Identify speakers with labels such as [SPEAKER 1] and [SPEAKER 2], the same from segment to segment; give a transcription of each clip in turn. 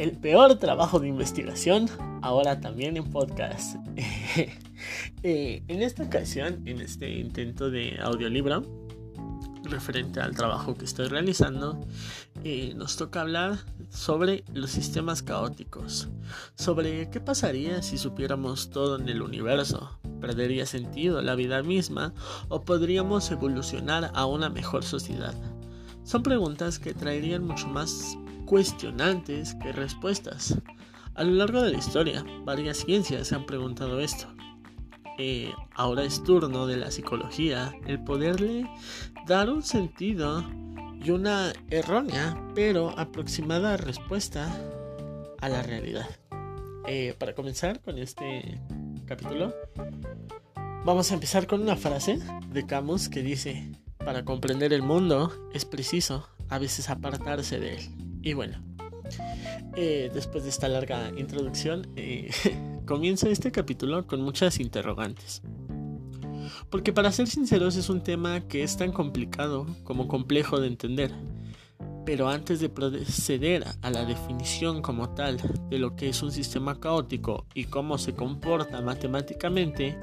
[SPEAKER 1] el peor trabajo de investigación, ahora también en podcast. Eh, en esta ocasión, en este intento de audiolibro, referente al trabajo que estoy realizando, eh, nos toca hablar sobre los sistemas caóticos, sobre qué pasaría si supiéramos todo en el universo, perdería sentido la vida misma o podríamos evolucionar a una mejor sociedad. Son preguntas que traerían mucho más cuestionantes que respuestas. A lo largo de la historia, varias ciencias se han preguntado esto. Eh, ahora es turno de la psicología el poderle dar un sentido y una errónea pero aproximada respuesta a la realidad. Eh, para comenzar con este capítulo, vamos a empezar con una frase de Camus que dice, para comprender el mundo es preciso a veces apartarse de él. Y bueno, eh, después de esta larga introducción, eh, comienza este capítulo con muchas interrogantes. Porque para ser sinceros es un tema que es tan complicado como complejo de entender. Pero antes de proceder a la definición como tal de lo que es un sistema caótico y cómo se comporta matemáticamente,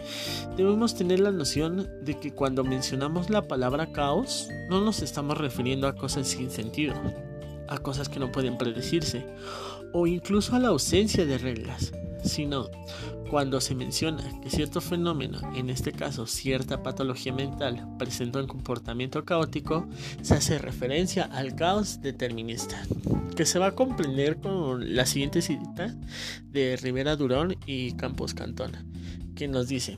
[SPEAKER 1] debemos tener la noción de que cuando mencionamos la palabra caos no nos estamos refiriendo a cosas sin sentido, a cosas que no pueden predecirse o incluso a la ausencia de reglas, sino cuando se menciona que cierto fenómeno, en este caso cierta patología mental, presenta un comportamiento caótico, se hace referencia al caos determinista, que se va a comprender con la siguiente cita de Rivera Durón y Campos Cantón, que nos dice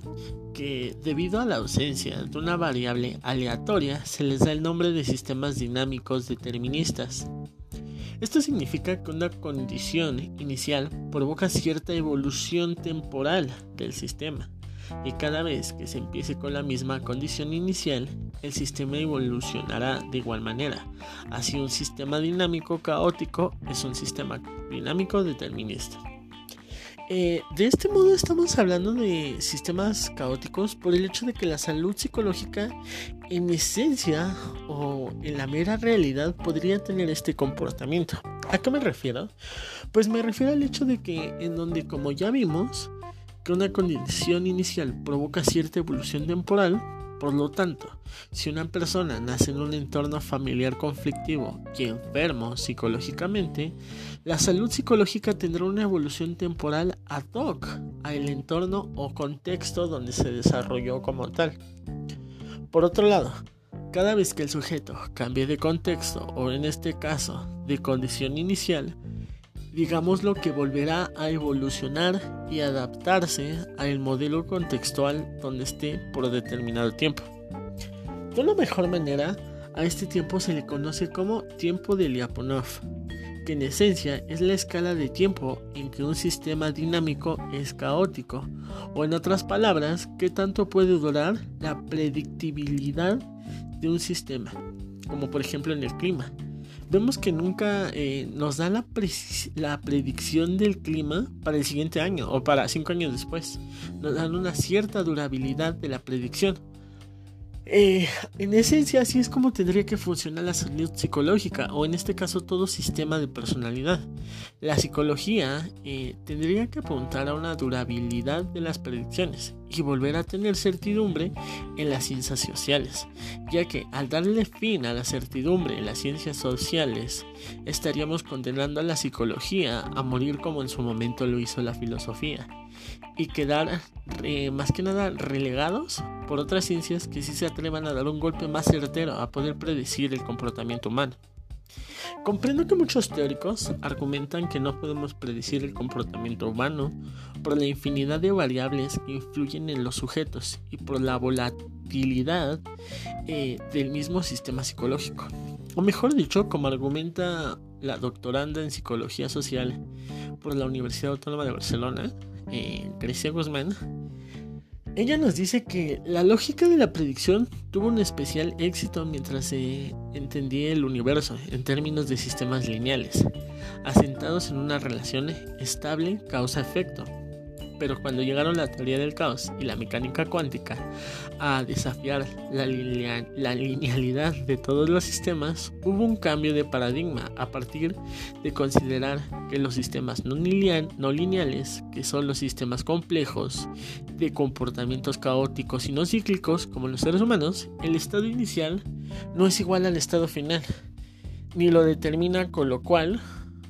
[SPEAKER 1] que debido a la ausencia de una variable aleatoria se les da el nombre de sistemas dinámicos deterministas. Esto significa que una condición inicial provoca cierta evolución temporal del sistema y cada vez que se empiece con la misma condición inicial, el sistema evolucionará de igual manera. Así un sistema dinámico caótico es un sistema dinámico determinista. Eh, de este modo estamos hablando de sistemas caóticos por el hecho de que la salud psicológica en esencia o en la mera realidad podría tener este comportamiento. ¿A qué me refiero? Pues me refiero al hecho de que en donde como ya vimos que una condición inicial provoca cierta evolución temporal, por lo tanto, si una persona nace en un entorno familiar conflictivo y enfermo psicológicamente, la salud psicológica tendrá una evolución temporal ad hoc al entorno o contexto donde se desarrolló como tal. Por otro lado, cada vez que el sujeto cambie de contexto o en este caso de condición inicial, digamos lo que volverá a evolucionar y adaptarse al modelo contextual donde esté por determinado tiempo. De una mejor manera, a este tiempo se le conoce como tiempo de Lyapunov, que en esencia es la escala de tiempo en que un sistema dinámico es caótico, o en otras palabras, qué tanto puede durar la predictibilidad de un sistema, como por ejemplo en el clima vemos que nunca eh, nos da la, la, predicción del clima para el siguiente año o para cinco años después. Nos dan una cierta durabilidad de la predicción. Eh, en esencia, así es como tendría que funcionar la salud psicológica, o en este caso todo sistema de personalidad. La psicología eh, tendría que apuntar a una durabilidad de las predicciones y volver a tener certidumbre en las ciencias sociales, ya que al darle fin a la certidumbre en las ciencias sociales, estaríamos condenando a la psicología a morir como en su momento lo hizo la filosofía y quedar más que nada relegados por otras ciencias que sí se atrevan a dar un golpe más certero a poder predecir el comportamiento humano. Comprendo que muchos teóricos argumentan que no podemos predecir el comportamiento humano por la infinidad de variables que influyen en los sujetos y por la volatilidad eh, del mismo sistema psicológico. O mejor dicho, como argumenta la doctoranda en psicología social por la Universidad Autónoma de Barcelona, eh, Grecia Guzmán, ella nos dice que la lógica de la predicción tuvo un especial éxito mientras se entendía el universo en términos de sistemas lineales, asentados en una relación estable causa-efecto. Pero cuando llegaron la teoría del caos y la mecánica cuántica a desafiar la, linealidad de todos los sistemas, hubo un cambio de paradigma a partir de considerar que los sistemas no, no lineales, que son los sistemas complejos de comportamientos caóticos y no cíclicos como los seres humanos, el estado inicial no es igual al estado final, ni lo determina con lo cual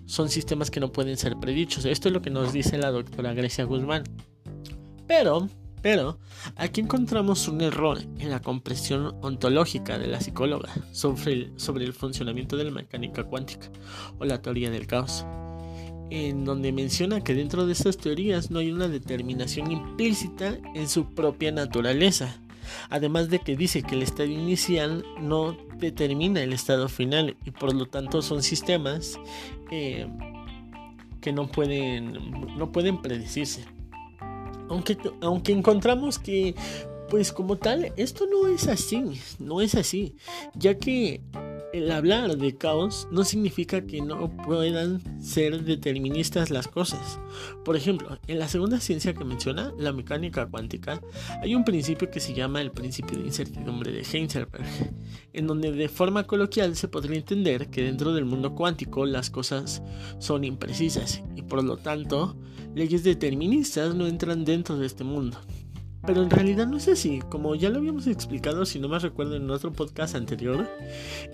[SPEAKER 1] son sistemas que no pueden ser predichos. Esto es lo que nos dice la doctora Grecia Guzmán. Pero, pero, aquí encontramos un error en la comprensión ontológica de la psicóloga sobre el, sobre el funcionamiento de la mecánica cuántica o la teoría del caos en donde menciona que dentro de estas teorías no hay una determinación implícita en su propia naturaleza, además de que dice que el estado inicial no determina el estado final y por lo tanto son sistemas eh, que no pueden, no pueden predecirse. Aunque, aunque encontramos que, pues como tal, esto no es así, no es así, ya que el hablar de caos no significa que no puedan ser deterministas las cosas. Por ejemplo, en la segunda ciencia que menciona, la mecánica cuántica, hay un principio que se llama el principio de incertidumbre de Heisenberg, en donde de forma coloquial se podría entender que dentro del mundo cuántico las cosas son imprecisas y por lo tanto leyes deterministas no entran dentro de este mundo. Pero en realidad no es así, como ya lo habíamos explicado, si no me recuerdo en otro podcast anterior,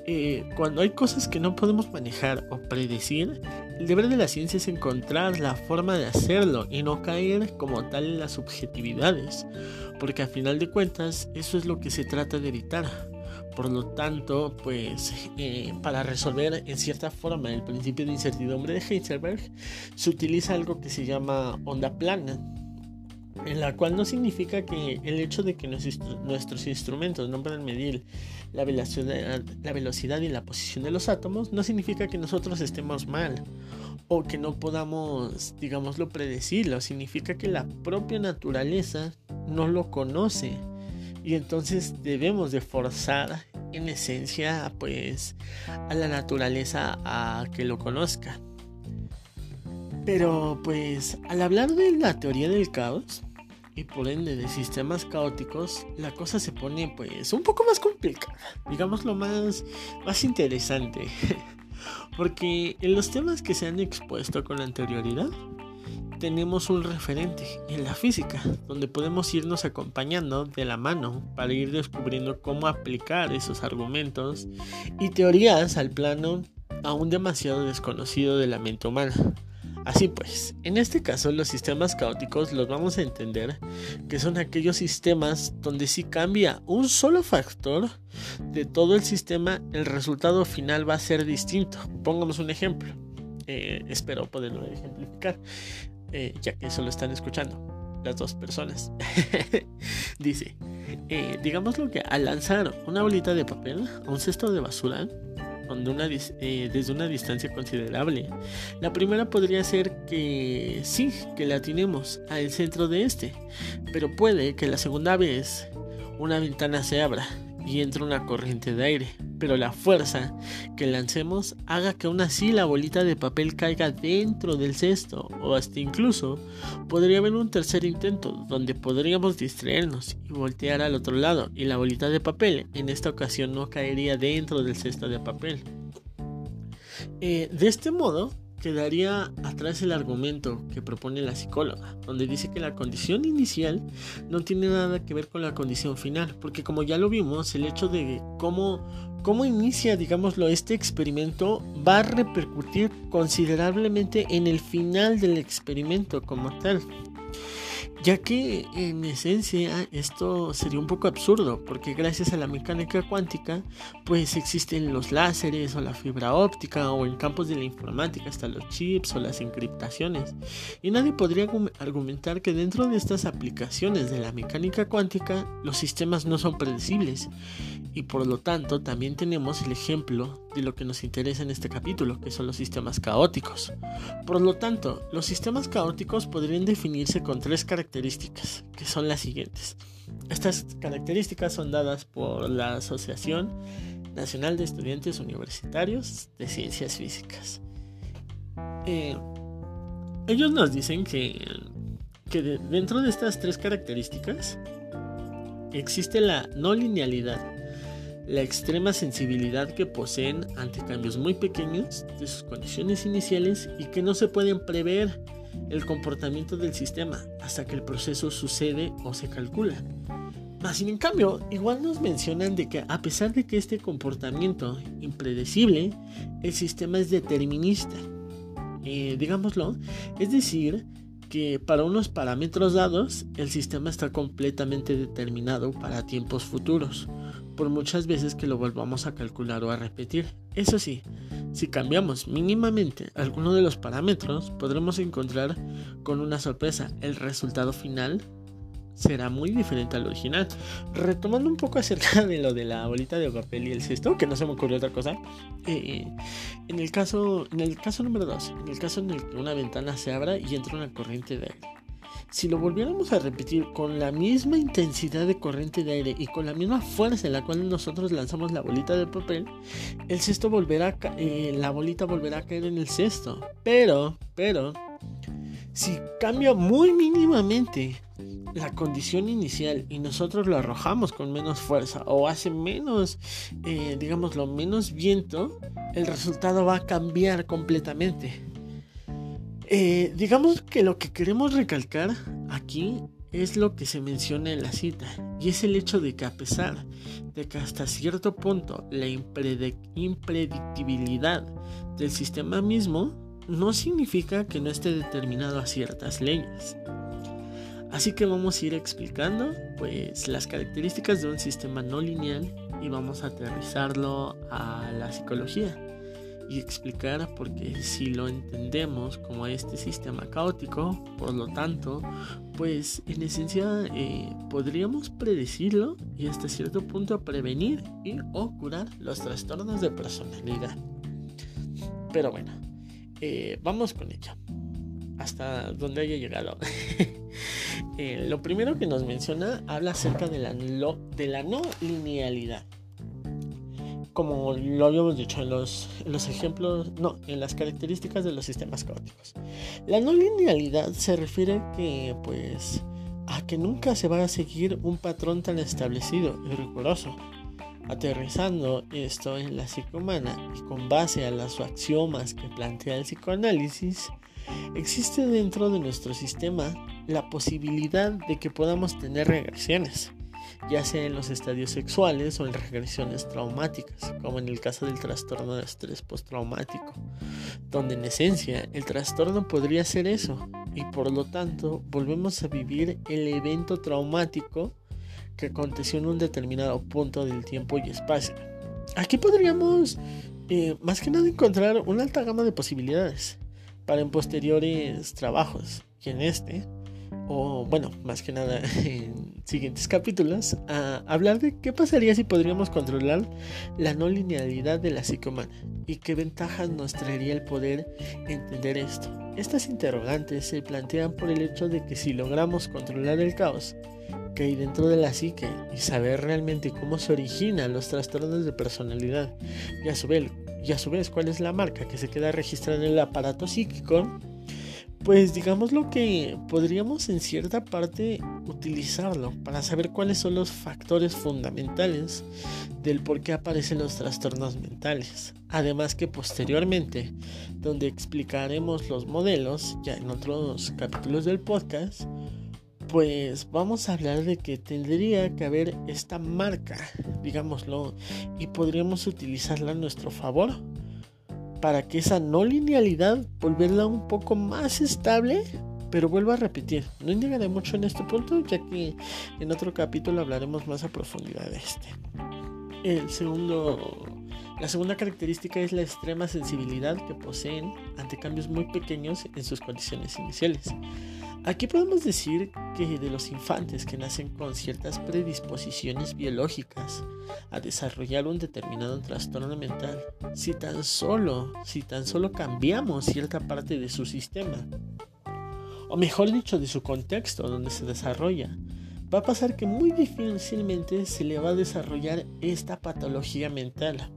[SPEAKER 1] eh, cuando hay cosas que no podemos manejar o predecir, el deber de la ciencia es encontrar la forma de hacerlo y no caer como tal en las subjetividades, porque a final de cuentas eso es lo que se trata de evitar. Por lo tanto, pues eh, para resolver en cierta forma el principio de incertidumbre de Heisenberg, se utiliza algo que se llama onda plana en la cual no significa que el hecho de que nuestros instrumentos no puedan medir la velocidad, la velocidad y la posición de los átomos, no significa que nosotros estemos mal o que no podamos, digámoslo, predecirlo, significa que la propia naturaleza no lo conoce y entonces debemos de forzar en esencia pues a la naturaleza a que lo conozca. Pero pues al hablar de la teoría del caos y por ende de sistemas caóticos, la cosa se pone pues un poco más complicada, digamos lo más, más interesante. Porque en los temas que se han expuesto con anterioridad, tenemos un referente en la física, donde podemos irnos acompañando de la mano para ir descubriendo cómo aplicar esos argumentos y teorías al plano aún demasiado desconocido de la mente humana. Así pues, en este caso los sistemas caóticos los vamos a entender que son aquellos sistemas donde si cambia un solo factor de todo el sistema, el resultado final va a ser distinto. Pongamos un ejemplo. Eh, espero poderlo ejemplificar, eh, ya que eso lo están escuchando las dos personas. Dice, eh, digamos lo que al lanzar una bolita de papel a un cesto de basura, eh, desde una distancia considerable. La primera podría ser que sí, que la tenemos al centro de este, pero puede que la segunda vez una ventana se abra y entre una corriente de aire, pero la fuerza que lancemos haga que aún así la bolita de papel caiga dentro del cesto o hasta incluso podría haber un tercer intento donde podríamos distraernos y voltear al otro lado y la bolita de papel en esta ocasión no caería dentro del cesto de papel. Eh, de este modo, quedaría atrás el argumento que propone la psicóloga, donde dice que la condición inicial no tiene nada que ver con la condición final, porque como ya lo vimos, el hecho de cómo, cómo inicia, digámoslo, este experimento va a repercutir considerablemente en el final del experimento como tal ya que en esencia esto sería un poco absurdo, porque gracias a la mecánica cuántica, pues existen los láseres o la fibra óptica o en campos de la informática hasta los chips o las encriptaciones, y nadie podría argumentar que dentro de estas aplicaciones de la mecánica cuántica los sistemas no son predecibles, y por lo tanto también tenemos el ejemplo de lo que nos interesa en este capítulo, que son los sistemas caóticos. Por lo tanto, los sistemas caóticos podrían definirse con tres características, que son las siguientes. Estas características son dadas por la Asociación Nacional de Estudiantes Universitarios de Ciencias Físicas. Eh, ellos nos dicen que que dentro de estas tres características existe la no linealidad, la extrema sensibilidad que poseen ante cambios muy pequeños de sus condiciones iniciales y que no se pueden prever el comportamiento del sistema hasta que el proceso sucede o se calcula. Mas, sin en cambio, igual nos mencionan de que a pesar de que este comportamiento impredecible, el sistema es determinista. Eh, digámoslo, es decir, que para unos parámetros dados, el sistema está completamente determinado para tiempos futuros, por muchas veces que lo volvamos a calcular o a repetir. Eso sí, si cambiamos mínimamente alguno de los parámetros, podremos encontrar con una sorpresa el resultado final será muy diferente al original. Retomando un poco acerca de lo de la bolita de papel y el cesto, que no se me ocurrió otra cosa. Eh, en el caso, en el caso número 2, en el caso en el que una ventana se abra y entra una corriente de aire. Si lo volviéramos a repetir con la misma intensidad de corriente de aire y con la misma fuerza en la cual nosotros lanzamos la bolita de papel, el cesto volverá, eh, la bolita volverá a caer en el cesto. Pero, pero, si cambia muy mínimamente la condición inicial y nosotros lo arrojamos con menos fuerza o hace menos, eh, digámoslo, menos viento, el resultado va a cambiar completamente. Eh, digamos que lo que queremos recalcar aquí es lo que se menciona en la cita y es el hecho de que a pesar de que hasta cierto punto la impredictibilidad del sistema mismo no significa que no esté determinado a ciertas leyes. Así que vamos a ir explicando pues las características de un sistema no lineal y vamos a aterrizarlo a la psicología y explicar porque si lo entendemos como este sistema caótico, por lo tanto, pues en esencia eh, podríamos predecirlo y hasta cierto punto prevenir y o curar los trastornos de personalidad. Pero bueno, eh, vamos con ello. Hasta donde haya llegado. Eh, lo primero que nos menciona habla acerca de la, de la no linealidad. Como lo habíamos dicho en los, en los ejemplos, no, en las características de los sistemas caóticos. La no linealidad se refiere que, pues, a que nunca se va a seguir un patrón tan establecido y riguroso. Aterrizando esto en la psicomana y con base a los axiomas que plantea el psicoanálisis, existe dentro de nuestro sistema la posibilidad de que podamos tener regresiones, ya sea en los estadios sexuales o en regresiones traumáticas, como en el caso del trastorno de estrés postraumático, donde en esencia el trastorno podría ser eso, y por lo tanto volvemos a vivir el evento traumático que aconteció en un determinado punto del tiempo y espacio. Aquí podríamos eh, más que nada encontrar una alta gama de posibilidades para en posteriores trabajos y en este, o bueno, más que nada en siguientes capítulos, a hablar de qué pasaría si podríamos controlar la no linealidad de la psique humana y qué ventajas nos traería el poder entender esto. Estas interrogantes se plantean por el hecho de que si logramos controlar el caos, que hay dentro de la psique y saber realmente cómo se originan los trastornos de personalidad y su vez, y a su vez cuál es la marca que se queda registrada en el aparato psíquico, pues digamos lo que podríamos en cierta parte utilizarlo para saber cuáles son los factores fundamentales del por qué aparecen los trastornos mentales. Además que posteriormente, donde explicaremos los modelos, ya en otros capítulos del podcast, pues vamos a hablar de que tendría que haber esta marca, digámoslo, y podríamos utilizarla a nuestro favor para que esa no linealidad volverla un poco más estable. Pero vuelvo a repetir, no indicaré mucho en este punto, ya que en otro capítulo hablaremos más a profundidad de este. El segundo, la segunda característica es la extrema sensibilidad que poseen ante cambios muy pequeños en sus condiciones iniciales. Aquí podemos decir que de los infantes que nacen con ciertas predisposiciones biológicas a desarrollar un determinado trastorno mental, si tan solo, si tan solo cambiamos cierta parte de su sistema, o mejor dicho, de su contexto donde se desarrolla, va a pasar que muy difícilmente se le va a desarrollar esta patología mental.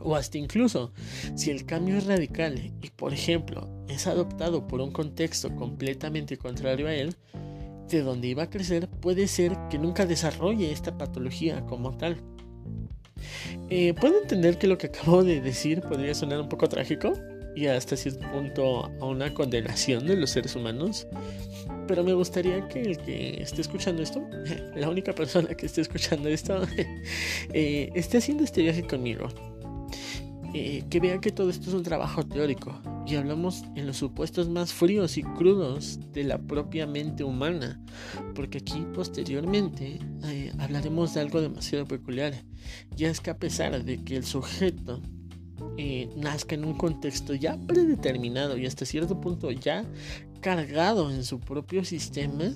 [SPEAKER 1] O hasta incluso, si el cambio es radical y, por ejemplo, es adoptado por un contexto completamente contrario a él, de donde iba a crecer, puede ser que nunca desarrolle esta patología como tal. Eh, puedo entender que lo que acabo de decir podría sonar un poco trágico y hasta cierto punto a una condenación de los seres humanos, pero me gustaría que el que esté escuchando esto, la única persona que esté escuchando esto, eh, esté haciendo este viaje conmigo. Eh, que vea que todo esto es un trabajo teórico. Y hablamos en los supuestos más fríos y crudos de la propia mente humana, porque aquí posteriormente eh, hablaremos de algo demasiado peculiar, ya es que a pesar de que el sujeto nazca en un contexto ya predeterminado y hasta cierto punto ya cargado en su propio sistema,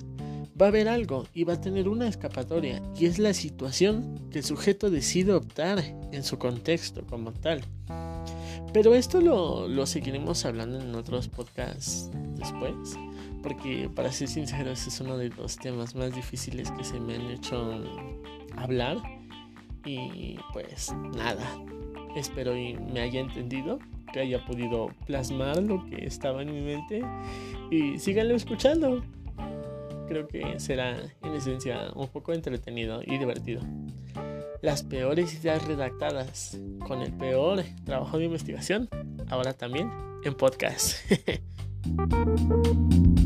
[SPEAKER 1] va a haber algo y va a tener una escapatoria y es la situación que el sujeto decide optar en su contexto como tal. Pero esto lo, seguiremos hablando en otros podcasts después, porque para ser sinceros es uno de los temas más difíciles que se me han hecho hablar y pues nada, espero y me haya entendido que haya podido plasmar lo que estaba en mi mente y síganlo escuchando. Creo que será en esencia un poco entretenido y divertido. Las peores ideas redactadas con el peor trabajo de investigación, ahora también en podcast.